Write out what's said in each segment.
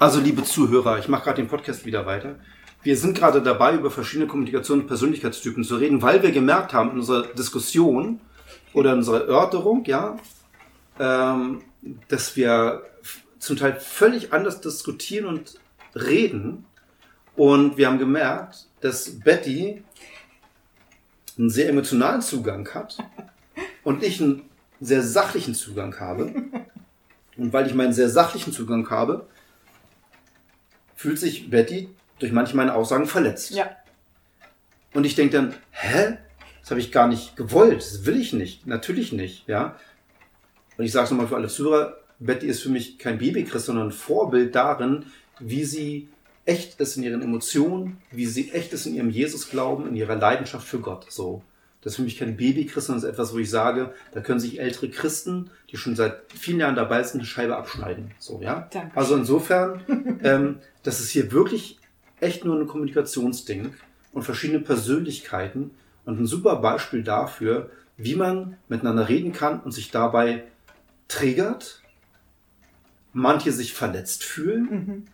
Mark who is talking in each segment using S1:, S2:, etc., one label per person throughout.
S1: Also, liebe Zuhörer, ich mache gerade den Podcast wieder weiter. Wir sind gerade dabei, über verschiedene Kommunikations- und Persönlichkeitstypen zu reden, weil wir gemerkt haben in unserer Diskussion oder in unserer Erörterung, ja, ähm, dass wir zum Teil völlig anders diskutieren und reden. Und wir haben gemerkt, dass Betty einen sehr emotionalen Zugang hat und ich einen sehr sachlichen Zugang habe. Und weil ich meinen sehr sachlichen Zugang habe, fühlt sich Betty durch manche meiner Aussagen verletzt.
S2: Ja.
S1: Und ich denke dann, hä? Das habe ich gar nicht gewollt. Das will ich nicht. Natürlich nicht, ja. Und ich sage es nochmal für alle Zuhörer, Betty ist für mich kein Babychrist, sondern ein Vorbild darin, wie sie echt ist in ihren Emotionen, wie sie echt ist in ihrem Jesus-Glauben, in ihrer Leidenschaft für Gott. So. Das ist für mich kein Babychrist, sondern ist etwas, wo ich sage, da können sich ältere Christen, die schon seit vielen Jahren dabei sind, eine Scheibe abschneiden. So, ja.
S2: Danke.
S1: Also insofern, ähm, das ist hier wirklich echt nur ein Kommunikationsding und verschiedene Persönlichkeiten und ein super Beispiel dafür, wie man miteinander reden kann und sich dabei triggert, manche sich verletzt fühlen,
S2: Mhm.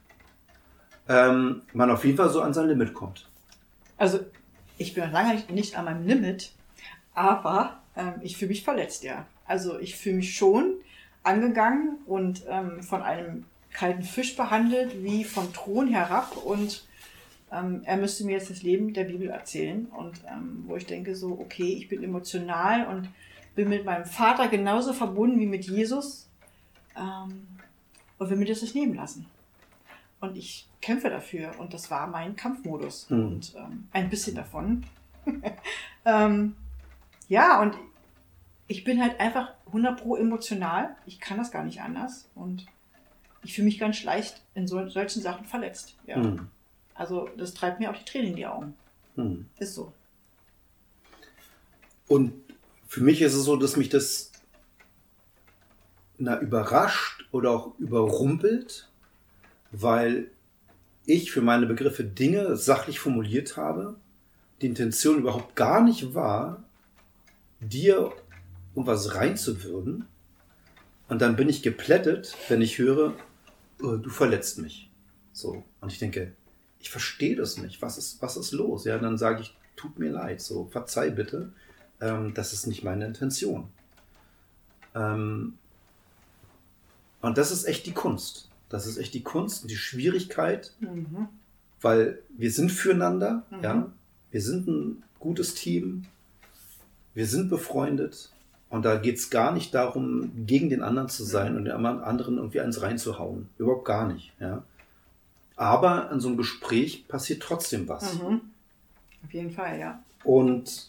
S1: ähm, man auf jeden Fall so an sein Limit kommt.
S2: Also, ich bin noch lange nicht, nicht an meinem Limit, aber ähm, ich fühle mich verletzt, ja. Also, ich fühle mich schon angegangen und ähm, von einem kalten Fisch behandelt, wie vom Thron herab und ähm, er müsste mir jetzt das Leben der Bibel erzählen und ähm, wo ich denke so, okay, ich bin emotional und bin mit meinem Vater genauso verbunden wie mit Jesus ähm, und will mir das nicht nehmen lassen. Und ich kämpfe dafür und das war mein Kampfmodus
S1: Mhm.
S2: und ähm, ein bisschen davon. ähm, ja, und ich bin halt einfach 100 pro emotional. Ich kann das gar nicht anders und ich fühle mich ganz leicht in so, solchen Sachen verletzt. Ja.
S1: Hm.
S2: Also das treibt mir auch die Tränen in die Augen.
S1: Hm.
S2: Ist so.
S1: Und für mich ist es so, dass mich das na, überrascht oder auch überrumpelt, weil ich für meine Begriffe Dinge sachlich formuliert habe, die Intention überhaupt gar nicht war, dir irgendwas reinzuwürden. Und dann bin ich geplättet, wenn ich höre, äh, du verletzt mich. So. Und ich denke, ich verstehe das nicht. Was ist, was ist los? Ja, dann sage ich, tut mir leid, so, verzeih bitte. Ähm, das ist nicht meine Intention. Ähm, und das ist echt die Kunst. Das ist echt die Kunst und die Schwierigkeit,
S2: Mhm.
S1: weil wir sind füreinander,
S2: Mhm.
S1: ja. Wir sind ein gutes Team. Wir sind befreundet. Und da geht es gar nicht darum, gegen den anderen zu sein und den anderen irgendwie eins reinzuhauen. Überhaupt gar nicht, ja. Aber in so einem Gespräch passiert trotzdem was.
S2: Mhm. Auf jeden Fall, ja.
S1: Und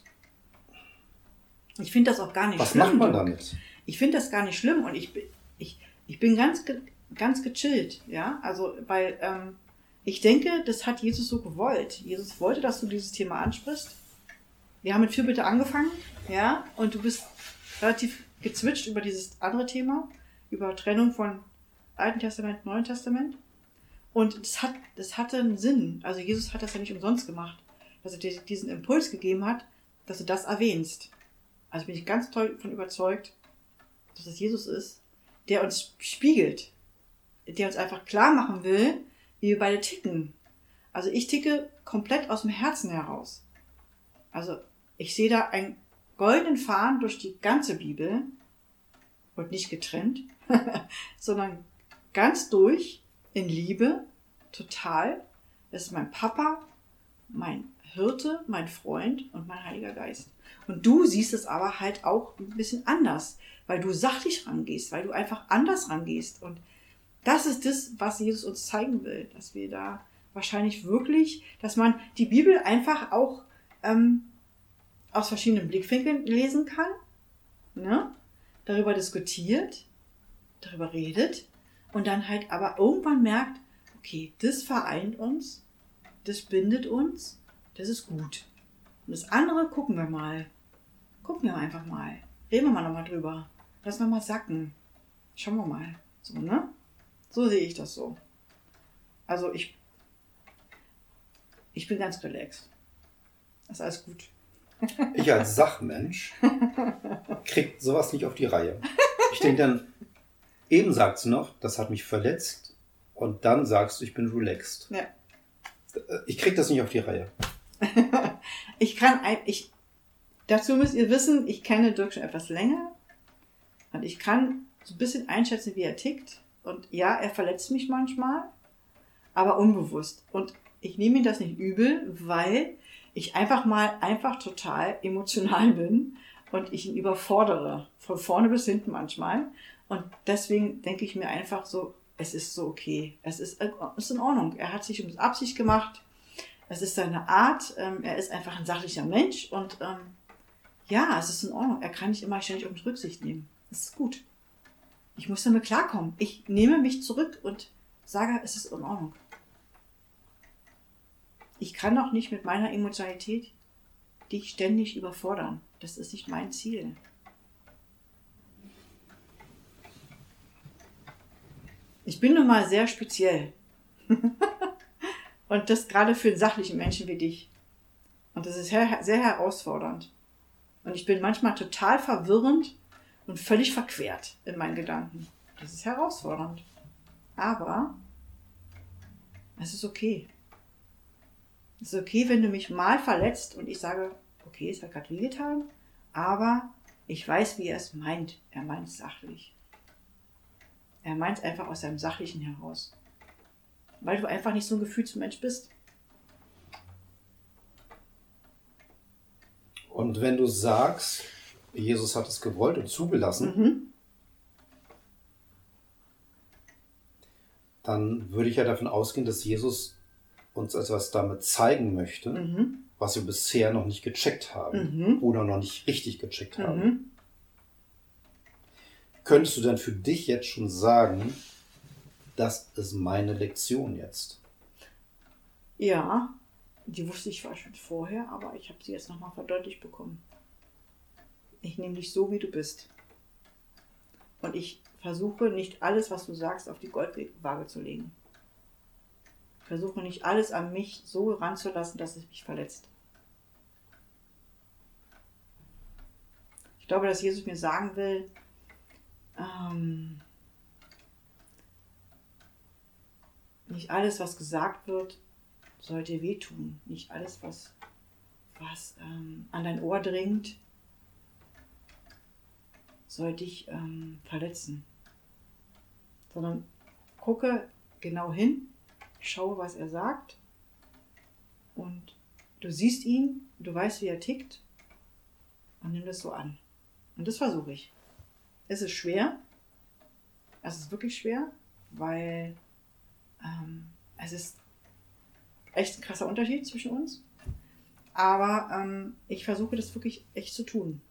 S2: Ich finde das auch gar nicht
S1: was
S2: schlimm.
S1: macht man damit?
S2: Ich finde das gar nicht schlimm und ich bin, ich, ich bin ganz, ganz gechillt, ja. Also, weil ähm, ich denke, das hat Jesus so gewollt. Jesus wollte, dass du dieses Thema ansprichst. Wir haben mit Fürbitte angefangen, ja, und du bist relativ gezwitscht über dieses andere Thema, über Trennung von Alten Testament, Neuen Testament. Und das hat, das hatte einen Sinn. Also Jesus hat das ja nicht umsonst gemacht, dass er dir diesen Impuls gegeben hat, dass du das erwähnst. Also bin ich ganz toll von überzeugt, dass es Jesus ist, der uns spiegelt, der uns einfach klar machen will, wie wir beide ticken. Also ich ticke komplett aus dem Herzen heraus. Also ich sehe da einen goldenen Faden durch die ganze Bibel und nicht getrennt, sondern ganz durch in Liebe, total. Das ist mein Papa, mein Hirte, mein Freund und mein Heiliger Geist. Und du siehst es aber halt auch ein bisschen anders, weil du sachlich rangehst, weil du einfach anders rangehst. Und das ist das, was Jesus uns zeigen will, dass wir da wahrscheinlich wirklich, dass man die Bibel einfach auch ähm, aus verschiedenen Blickwinkeln lesen kann, ne? darüber diskutiert, darüber redet und dann halt aber irgendwann merkt, okay, das vereint uns, das bindet uns, das ist gut. Und das andere gucken wir mal. Gucken wir einfach mal. Reden wir mal nochmal drüber. Lassen wir mal sacken. Schauen wir mal. So, ne? So sehe ich das so. Also ich, ich bin ganz relaxed. Das ist alles gut.
S1: Ich als Sachmensch krieg sowas nicht auf die Reihe. Ich denke dann, eben sagt sie noch, das hat mich verletzt Und dann sagst du, ich bin relaxed.
S2: Ja.
S1: Ich krieg das nicht auf die Reihe.
S2: ich kann ein, ich, dazu müsst ihr wissen, ich kenne Dirk schon etwas länger und ich kann so ein bisschen einschätzen, wie er tickt. Und ja, er verletzt mich manchmal, aber unbewusst. Und ich nehme ihm das nicht übel, weil ich einfach mal einfach total emotional bin und ich ihn überfordere. Von vorne bis hinten manchmal. Und deswegen denke ich mir einfach so, es ist so okay. Es ist, äh, ist in Ordnung. Er hat sich um Absicht gemacht. Es ist seine Art. Ähm, er ist einfach ein sachlicher Mensch. Und ähm, ja, es ist in Ordnung. Er kann nicht immer ständig um Rücksicht nehmen. Es ist gut. Ich muss damit klarkommen. Ich nehme mich zurück und sage, es ist in Ordnung. Ich kann auch nicht mit meiner Emotionalität dich ständig überfordern. Das ist nicht mein Ziel. Ich bin nun mal sehr speziell. und das gerade für einen sachlichen Menschen wie dich. Und das ist sehr herausfordernd. Und ich bin manchmal total verwirrend und völlig verquert in meinen Gedanken. Das ist herausfordernd. Aber es ist okay. Es ist okay, wenn du mich mal verletzt und ich sage, okay, es hat gerade wehgetan, aber ich weiß, wie er es meint. Er meint es sachlich. Er meint es einfach aus seinem Sachlichen heraus. Weil du einfach nicht so ein Gefühlsmensch bist.
S1: Und wenn du sagst, Jesus hat es gewollt und zugelassen, mhm. dann würde ich ja davon ausgehen, dass Jesus uns etwas damit zeigen möchte, mhm. was wir bisher noch nicht gecheckt haben mhm. oder noch nicht richtig gecheckt haben. Mhm. Könntest du denn für dich jetzt schon sagen, das ist meine Lektion jetzt?
S2: Ja, die wusste ich zwar schon vorher, aber ich habe sie jetzt nochmal verdeutlicht bekommen. Ich nehme dich so, wie du bist. Und ich versuche nicht alles, was du sagst, auf die Goldwaage zu legen. Versuche nicht alles an mich so ranzulassen, dass es mich verletzt. Ich glaube, dass Jesus mir sagen will, ähm, nicht alles, was gesagt wird, sollte wehtun. Nicht alles, was, was ähm, an dein Ohr dringt, soll dich ähm, verletzen. Sondern gucke genau hin, schaue, was er sagt und du siehst ihn, du weißt, wie er tickt und nimm das so an. Und das versuche ich. Es ist schwer. Es ist wirklich schwer, weil ähm, es ist echt ein krasser Unterschied zwischen uns. Aber ähm, ich versuche das wirklich echt zu tun.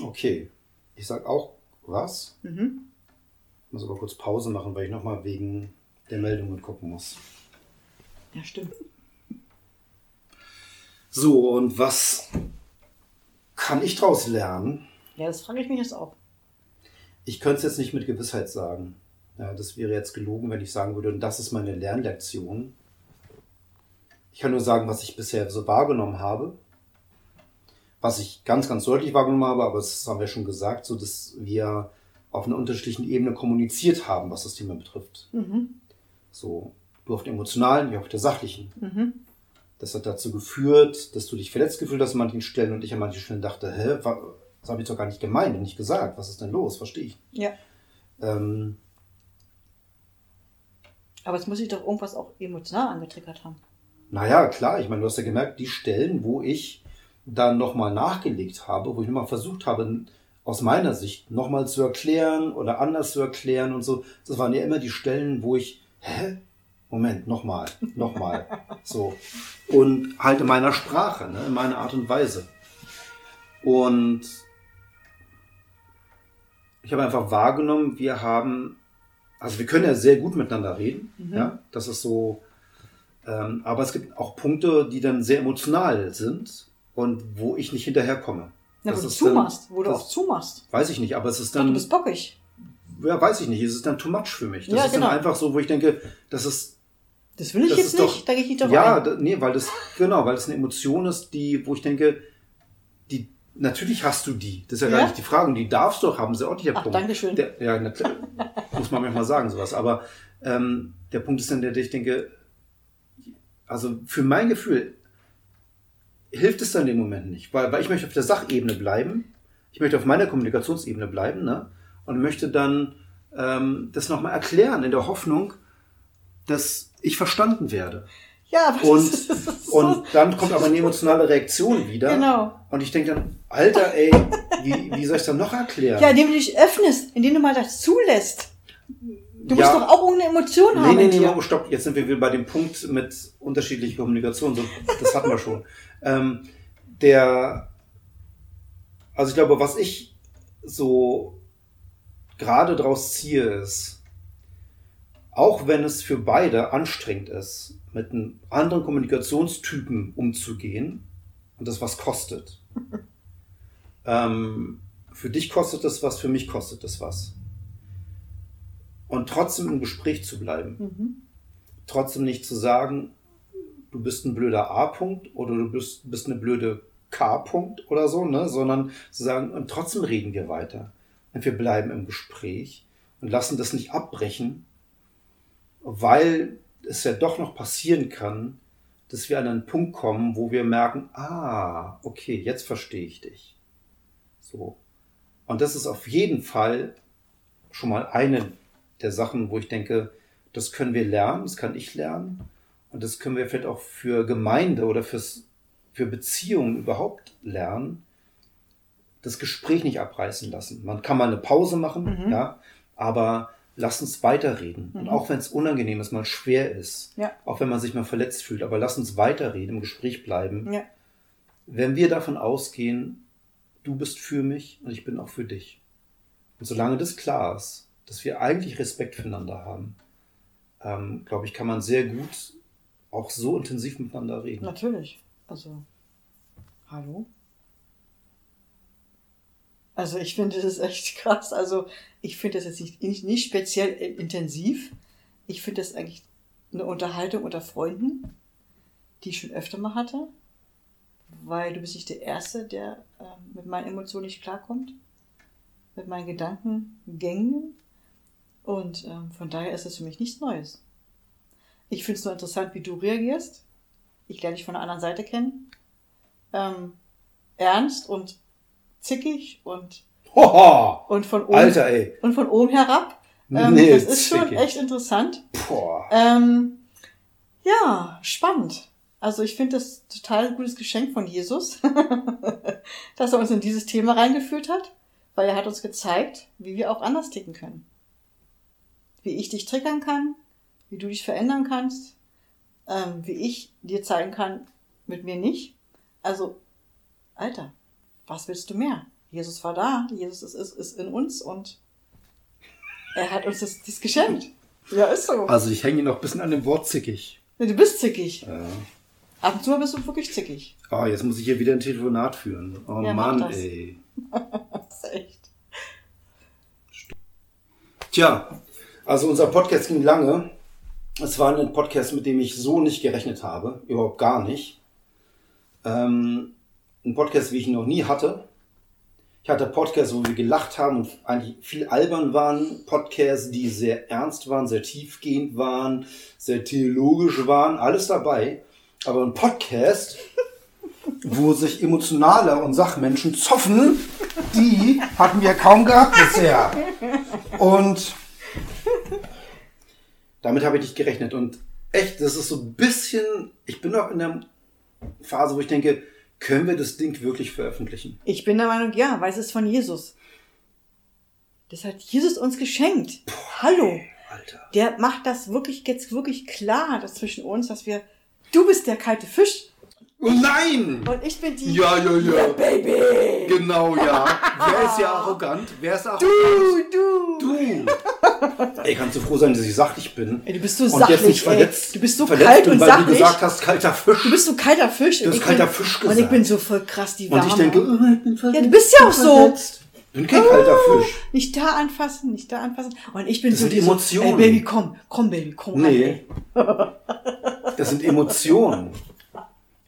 S1: Okay. Ich sag auch was. Mhm. Ich muss aber kurz Pause machen, weil ich nochmal wegen der Meldungen gucken muss.
S2: Ja, stimmt.
S1: So, und was kann ich daraus lernen?
S2: Ja, das frage ich mich jetzt auch.
S1: Ich könnte es jetzt nicht mit Gewissheit sagen. Ja, das wäre jetzt gelogen, wenn ich sagen würde, das ist meine Lernlektion. Ich kann nur sagen, was ich bisher so wahrgenommen habe was ich ganz, ganz deutlich wahrgenommen habe, aber das haben wir schon gesagt, so dass wir auf einer unterschiedlichen Ebene kommuniziert haben, was das Thema betrifft. Mhm. So, du auf der emotionalen, ich auf der sachlichen. Mhm. Das hat dazu geführt, dass du dich verletzt gefühlt hast an manchen Stellen und ich an manchen Stellen dachte, hä, das habe ich doch gar nicht gemeint und nicht gesagt. Was ist denn los? Verstehe ich.
S2: Ja. Ähm, aber es muss sich doch irgendwas auch emotional angetriggert haben.
S1: Naja, klar. Ich meine, du hast ja gemerkt, die Stellen, wo ich dann nochmal nachgelegt habe, wo ich nochmal versucht habe, aus meiner Sicht nochmal zu erklären oder anders zu erklären und so. Das waren ja immer die Stellen, wo ich, hä? Moment, nochmal, nochmal. so. Und halt in meiner Sprache, ne, in meiner Art und Weise. Und ich habe einfach wahrgenommen, wir haben, also wir können ja sehr gut miteinander reden, mhm. ja, das ist so, ähm, aber es gibt auch Punkte, die dann sehr emotional sind und wo ich nicht hinterherkomme.
S2: Na, wo du zumachst, dann, wo du auch zumachst.
S1: Weiß ich nicht, aber es ist dann.
S2: du bist bockig.
S1: Ja, weiß ich nicht. Es ist dann too much für mich. Das ja, ist genau. dann einfach so, wo ich denke, das ist.
S2: Das will ich jetzt nicht, da gehe ich nicht
S1: drauf Ja, da, nee, weil das, genau, weil das eine Emotion ist, die, wo ich denke, die, natürlich hast du die. Das ist ja, ja? gar nicht die Frage. Und die darfst du auch haben, sie auch nicht der
S2: Ach, Punkt. Dankeschön.
S1: Der, ja, natürlich. muss man manchmal sagen, sowas. Aber ähm, der Punkt ist dann, der ich denke, also für mein Gefühl hilft es dann in dem Moment nicht, weil, weil ich möchte auf der Sachebene bleiben, ich möchte auf meiner Kommunikationsebene bleiben ne? und möchte dann ähm, das nochmal erklären in der Hoffnung, dass ich verstanden werde.
S2: Ja, aber
S1: Und,
S2: das ist so,
S1: und dann kommt aber eine emotionale Reaktion wieder.
S2: Genau.
S1: Und ich denke dann, Alter, ey, wie, wie soll ich das dann noch erklären?
S2: Ja, indem du dich öffnest, indem du mal das zulässt. Du musst
S1: Ja.
S2: doch auch irgendeine Emotion
S1: Nee,
S2: haben
S1: nee, nee, oh, stopp, jetzt sind wir wieder bei dem Punkt mit unterschiedlicher Kommunikation. So, das hatten wir schon. Ähm, der, also ich glaube, was ich so gerade draus ziehe, ist, auch wenn es für beide anstrengend ist, mit einem anderen Kommunikationstypen umzugehen und das was kostet. ähm, für dich kostet das was, für mich kostet das was. Und trotzdem im Gespräch zu bleiben
S2: Mhm.
S1: trotzdem nicht zu sagen, du bist ein blöder A-Punkt oder du bist, bist eine blöde K-Punkt oder so, ne? sondern zu sagen, und trotzdem reden wir weiter. Und wir bleiben im Gespräch und lassen das nicht abbrechen, weil es ja doch noch passieren kann, dass wir an einen Punkt kommen, wo wir merken, ah, okay, jetzt verstehe ich dich. So. Und das ist auf jeden Fall schon mal eine der Sachen, wo ich denke, das können wir lernen, das kann ich lernen. Und das können wir vielleicht auch für Gemeinde oder fürs, für Beziehungen überhaupt lernen. Das Gespräch nicht abreißen lassen. Man kann mal eine Pause machen,
S2: Mhm.
S1: ja, aber lass uns weiterreden. Und
S2: Mhm.
S1: auch wenn es unangenehm ist, mal schwer ist,
S2: Ja.
S1: auch wenn man sich mal verletzt fühlt, aber lass uns weiterreden, im Gespräch bleiben.
S2: Ja.
S1: Wenn wir davon ausgehen, du bist für mich und ich bin auch für dich. Und solange das klar ist, dass wir eigentlich Respekt füreinander haben, ähm, glaube ich, kann man sehr gut auch so intensiv miteinander reden.
S2: Natürlich. Also, hallo? Also ich finde das echt krass. Also ich finde das jetzt nicht, nicht, nicht speziell äh, intensiv. Ich finde das eigentlich eine Unterhaltung unter Freunden, die ich schon öfter mal hatte. Weil du bist nicht der Erste, der ähm, mit meinen Emotionen nicht klarkommt. Mit meinen Gedankengängen. Und ähm, von daher ist es für mich nichts Neues. Ich finde es nur interessant, wie du reagierst. Ich lerne dich von der anderen Seite kennen. Ähm, ernst und zickig und,
S1: Hoho!
S2: und von oben
S1: Alter, ey.
S2: und von oben herab. Ähm,
S1: Nee,
S2: das ist schon
S1: zickig.
S2: echt interessant.
S1: Boah.
S2: Ähm, ja, spannend. Also ich finde das total gutes Geschenk von Jesus, dass er uns in dieses Thema reingeführt hat, weil er hat uns gezeigt, wie wir auch anders ticken können. Wie ich dich triggern kann, wie du dich verändern kannst, ähm, wie ich dir zeigen kann, mit mir nicht. Also, Alter, was willst du mehr? Jesus war da, Jesus ist, ist, ist in uns und er hat uns das, das geschenkt. Ja, ist so.
S1: Also ich hänge noch ein bisschen an dem Wort zickig.
S2: Nee, Du bist zickig.
S1: Ja.
S2: Ab und zu bist du wirklich zickig.
S1: Oh, jetzt muss ich hier wieder ein Telefonat führen. Oh
S2: Ja,
S1: Mann, ey.
S2: Das ist echt.
S1: Tja, also unser Podcast ging lange. Es war ein Podcast, mit dem ich so nicht gerechnet habe. Überhaupt gar nicht. Ähm, ein Podcast, wie ich ihn noch nie hatte. Ich hatte Podcasts, wo wir gelacht haben und eigentlich viel albern waren. Podcasts, die sehr ernst waren, sehr tiefgehend waren, sehr theologisch waren. Alles dabei. Aber ein Podcast, wo sich emotionale und Sachmenschen zoffen, die hatten wir kaum gehabt bisher. Und damit habe ich nicht gerechnet. Und echt, das ist so ein bisschen, ich bin noch in der Phase, wo ich denke, können wir das Ding wirklich veröffentlichen?
S2: Ich bin der Meinung, ja, weil es ist von Jesus. Das hat Jesus uns geschenkt. Hallo.
S1: Alter.
S2: Der macht das wirklich jetzt wirklich klar, dass zwischen uns, dass wir, du bist der kalte Fisch
S1: Oh nein!
S2: und ich bin die,
S1: Ja, ja, ja.
S2: Baby.
S1: Genau, ja. Wer ist ja arrogant? Wer ist arrogant?
S2: Du, du.
S1: Du! Ey, kannst du froh sein, dass ich sachlich bin.
S2: Ey, du bist so
S1: und
S2: sachlich,
S1: jetzt nicht
S2: ey.
S1: verletzt.
S2: Du bist so
S1: verletzt
S2: kalt
S1: bin,
S2: und
S1: weil
S2: sachlich.
S1: du gesagt hast, kalter Fisch.
S2: Du bist so kalter Fisch.
S1: Du hast
S2: Ich
S1: kalter
S2: bin,
S1: Fisch
S2: Und ich
S1: gesagt.
S2: bin so voll krass, die
S1: und
S2: Warme.
S1: ich denke, oh, ich bin verletzt.
S2: Ja, du bist ja auch so.
S1: Ich bin kein kalter Fisch.
S2: Nicht da anfassen, nicht da anfassen. Und ich bin
S1: Das
S2: so
S1: sind
S2: diese,
S1: Emotionen.
S2: Ey, Baby, komm, komm, Baby, komm
S1: Nee.
S2: ey.
S1: Das sind Emotionen.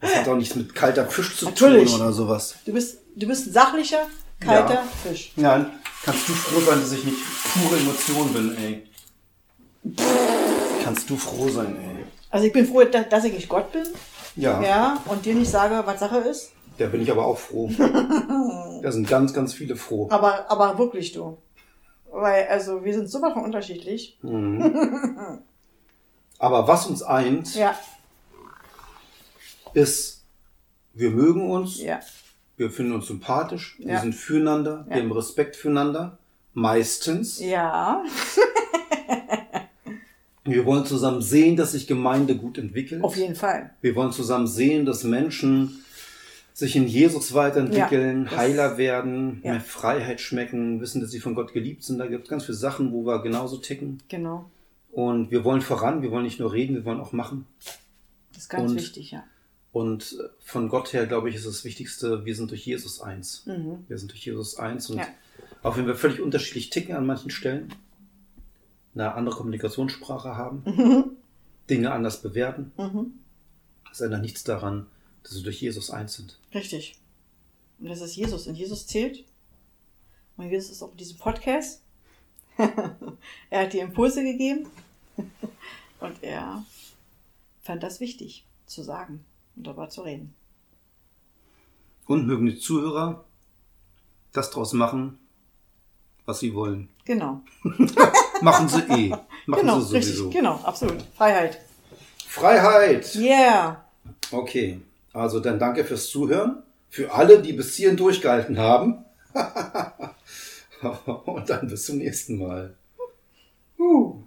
S1: Das hat auch nichts mit kalter Fisch zu
S2: Natürlich.
S1: tun oder sowas.
S2: Du bist, du bist sachlicher, kalter
S1: Ja.
S2: Fisch.
S1: Nein, Kannst du froh sein, dass ich nicht pure Emotion bin, ey? Kannst du froh sein, ey?
S2: Also ich bin froh, da- dass ich nicht Gott bin.
S1: Ja,
S2: Ja, und dir nicht sage, was Sache ist.
S1: da bin ich aber auch froh. Da sind ganz, ganz viele froh.
S2: Aber, aber wirklich du. Weil, also, wir sind sowas von unterschiedlich.
S1: Mhm. Aber was uns eint,
S2: Ja,
S1: ist, wir mögen uns,
S2: ja,
S1: wir finden uns sympathisch, wir
S2: Ja.
S1: sind füreinander,
S2: Ja.
S1: wir haben Respekt füreinander. Meistens.
S2: ja.
S1: Wir wollen zusammen sehen, dass sich Gemeinde gut entwickelt.
S2: Auf jeden Fall.
S1: Wir wollen zusammen sehen, dass Menschen sich in Jesus weiterentwickeln,
S2: Ja,
S1: heiler werden, mehr Freiheit schmecken, wissen, dass sie von Gott geliebt sind. Da gibt es ganz viele Sachen, wo wir genauso ticken.
S2: Genau.
S1: Und wir wollen voran, wir wollen nicht nur reden, wir wollen auch machen.
S2: Das ist ganz
S1: Und-
S2: wichtig, ja.
S1: Und von Gott her, glaube ich, ist das Wichtigste, wir sind durch Jesus eins.
S2: Mhm.
S1: Wir sind durch Jesus eins. Und
S2: Ja.
S1: auch wenn wir völlig unterschiedlich ticken an manchen Stellen, eine andere Kommunikationssprache haben, Dinge anders bewerten,
S2: Mhm.
S1: das ändert nichts daran, dass wir durch Jesus eins sind.
S2: Richtig. Und das ist Jesus. Und Jesus zählt. Und Jesus ist auch in diesem Podcast. er hat die Impulse gegeben. Und er fand das wichtig zu sagen und darüber zu reden.
S1: Und mögen die Zuhörer das draus machen, was sie wollen.
S2: Genau.
S1: Machen sie eh. Machen
S2: genau,
S1: sie sowieso.
S2: richtig. Genau, absolut. Freiheit.
S1: Freiheit!
S2: Yeah.
S1: Okay, also dann danke fürs Zuhören. Für alle, die bis hierhin durchgehalten haben. Und dann bis zum nächsten Mal. Uh.